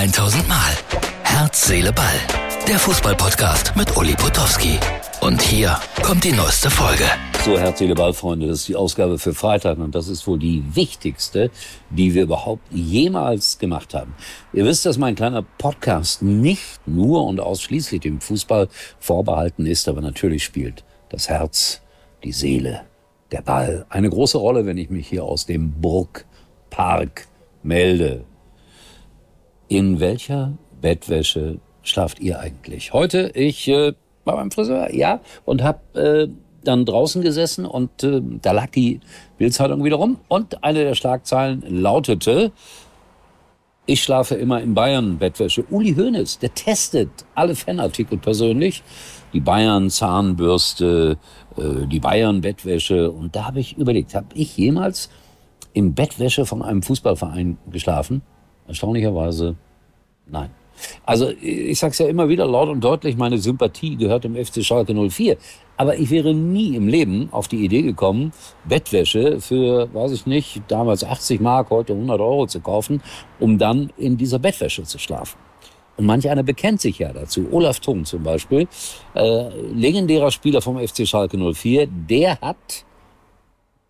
1000 Mal. Herz, Seele, Ball. Der Fußballpodcast mit Uli Potowski. Und hier kommt die neueste Folge. So, Herz, Seele, Ball, Freunde, das ist die Ausgabe für Freitag und das ist wohl die wichtigste, die wir überhaupt jemals gemacht haben. Ihr wisst, dass mein kleiner Podcast nicht nur und ausschließlich dem Fußball vorbehalten ist, aber natürlich spielt das Herz, die Seele, der Ball eine große Rolle, wenn ich mich hier aus dem Burgpark melde. In welcher Bettwäsche schlaft ihr eigentlich? Heute, ich äh, war beim Friseur, ja, und hab äh, dann draußen gesessen und äh, da lag die Bildzeitung wieder rum und eine der Schlagzeilen lautete, ich schlafe immer in Bayern Bettwäsche. Uli Hoeneß, der testet alle Fanartikel persönlich. Die Bayern Zahnbürste, äh, die Bayern Bettwäsche. Und da habe ich überlegt, habe ich jemals in Bettwäsche von einem Fußballverein geschlafen? Erstaunlicherweise nein. Also ich sage es ja immer wieder laut und deutlich, meine Sympathie gehört dem FC Schalke 04. Aber ich wäre nie im Leben auf die Idee gekommen, Bettwäsche für, weiß ich nicht, damals 80 Mark, heute 100 Euro zu kaufen, um dann in dieser Bettwäsche zu schlafen. Und manch einer bekennt sich ja dazu. Olaf Thun zum Beispiel, äh, legendärer Spieler vom FC Schalke 04, der hat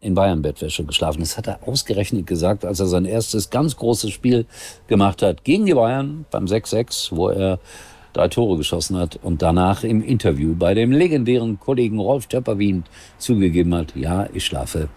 in Bayern-Bettwäsche geschlafen. Das hat er ausgerechnet gesagt, als er sein erstes ganz großes Spiel gemacht hat gegen die Bayern beim 6-6, wo er drei Tore geschossen hat und danach im Interview bei dem legendären Kollegen Rolf Töpperwien zugegeben hat, ja, ich schlafe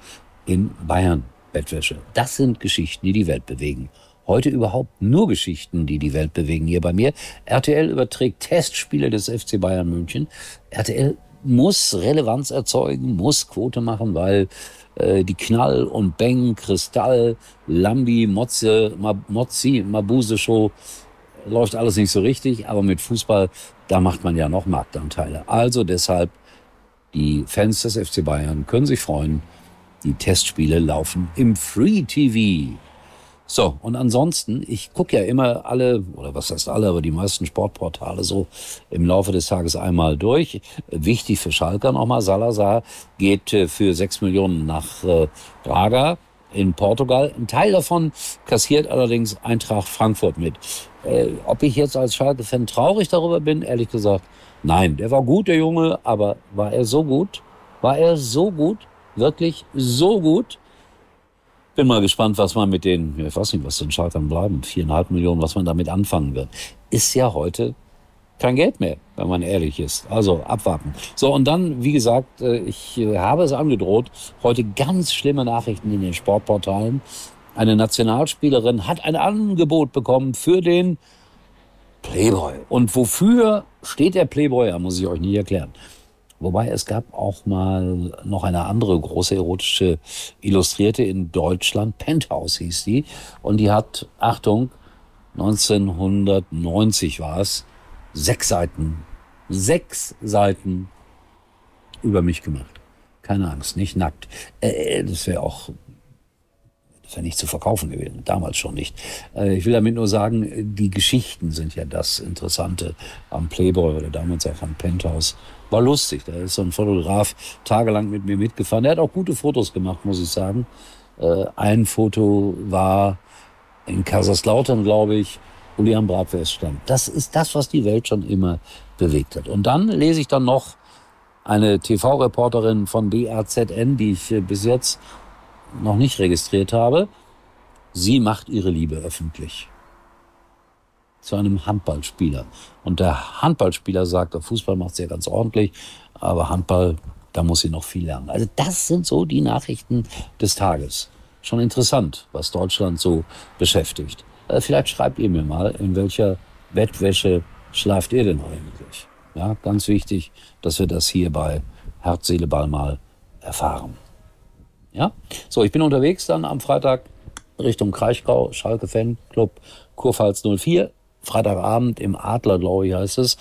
in Bayern-Bettwäsche. Das sind Geschichten, die die Welt bewegen. Heute überhaupt nur Geschichten, die die Welt bewegen hier bei mir. RTL überträgt Testspiele des FC Bayern München. RTL muss Relevanz erzeugen, muss Quote machen, weil äh, die Knall und Beng, Kristall, Lambi, Motze, Mozzi, Mabuse Show läuft alles nicht so richtig, aber mit Fußball, da macht man ja noch Marktanteile. Also deshalb, die Fans des FC Bayern können sich freuen, die Testspiele laufen im Free TV. So, und ansonsten, ich gucke ja immer alle, oder was heißt alle, aber die meisten Sportportale so im Laufe des Tages einmal durch. Wichtig für Schalke nochmal, Salazar geht äh, für sechs Millionen nach äh, Braga in Portugal. Ein Teil davon kassiert allerdings Eintracht Frankfurt mit. Äh, ob ich jetzt als Schalke-Fan traurig darüber bin, ehrlich gesagt, nein. Der war gut, der Junge, aber war er so gut? War er so gut? Wirklich so gut? Bin mal gespannt, was man mit den, ich weiß nicht, was den Schaltern bleiben, viereinhalb Millionen, was man damit anfangen wird. Ist ja heute kein Geld mehr, wenn man ehrlich ist. Also abwarten. So, und dann, wie gesagt, äh, ich äh, habe es angedroht, heute ganz schlimme Nachrichten in den Sportportalen. Eine Nationalspielerin hat ein Angebot bekommen für den Playboy. Und wofür steht der Playboy? Ja, muss ich euch nie erklären. Wobei es gab auch mal noch eine andere große erotische Illustrierte in Deutschland, Penthouse hieß die. Und die hat, Achtung, 1990 war es, sechs Seiten, sechs Seiten über mich gemacht. Keine Angst, nicht nackt. Äh, das wäre auch das wäre nicht zu verkaufen gewesen, damals schon nicht. Äh, ich will damit nur sagen, die Geschichten sind ja das Interessante am Playboy oder damals auch am Penthouse war lustig. Da ist so ein Fotograf tagelang mit mir mitgefahren. Der hat auch gute Fotos gemacht, muss ich sagen. Äh, ein Foto war in Kaiserslautern, glaube ich, wo die am Bratwurst stand. Das ist das, was die Welt schon immer bewegt hat. Und dann lese ich dann noch eine TV-Reporterin von BRZN, die ich bis jetzt noch nicht registriert habe. Sie macht ihre Liebe öffentlich zu einem Handballspieler. Und der Handballspieler sagt, der Fußball macht sie ja ganz ordentlich, aber Handball, da muss sie noch viel lernen. Also das sind so die Nachrichten des Tages. Schon interessant, was Deutschland so beschäftigt. Äh, vielleicht schreibt ihr mir mal, in welcher Bettwäsche schlaft ihr denn eigentlich? Ja, ganz wichtig, dass wir das hier bei Herz, Seele, Ball mal erfahren. Ja, so, ich bin unterwegs dann am Freitag Richtung Kraichgau, Schalke Fanclub Kurpfalz 04. Freitagabend im Adler, glaube ich, heißt es.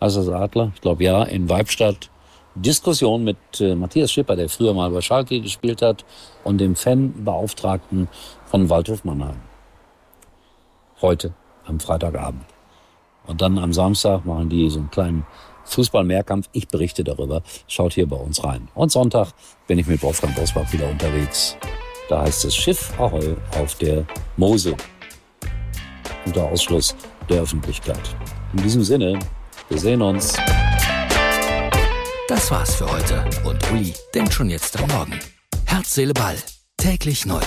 Heißt das Adler? Ich glaube ja, in Weibstadt. Diskussion mit äh, Matthias Schipper, der früher mal bei Schalke gespielt hat, und dem Fanbeauftragten von Waldhof Mannheim. Heute, am Freitagabend. Und dann am Samstag machen die so einen kleinen Fußball-Mehrkampf. Ich berichte darüber. Schaut hier bei uns rein. Und Sonntag bin ich mit Wolfgang Bosbach wieder unterwegs. Da heißt es Schiff Ahoi auf der Mosel. unter Ausschluss der Öffentlichkeit. In diesem Sinne, wir sehen uns. Das war's für heute und Uli denkt schon jetzt am Morgen. Herz, Seele, Ball. Täglich neu.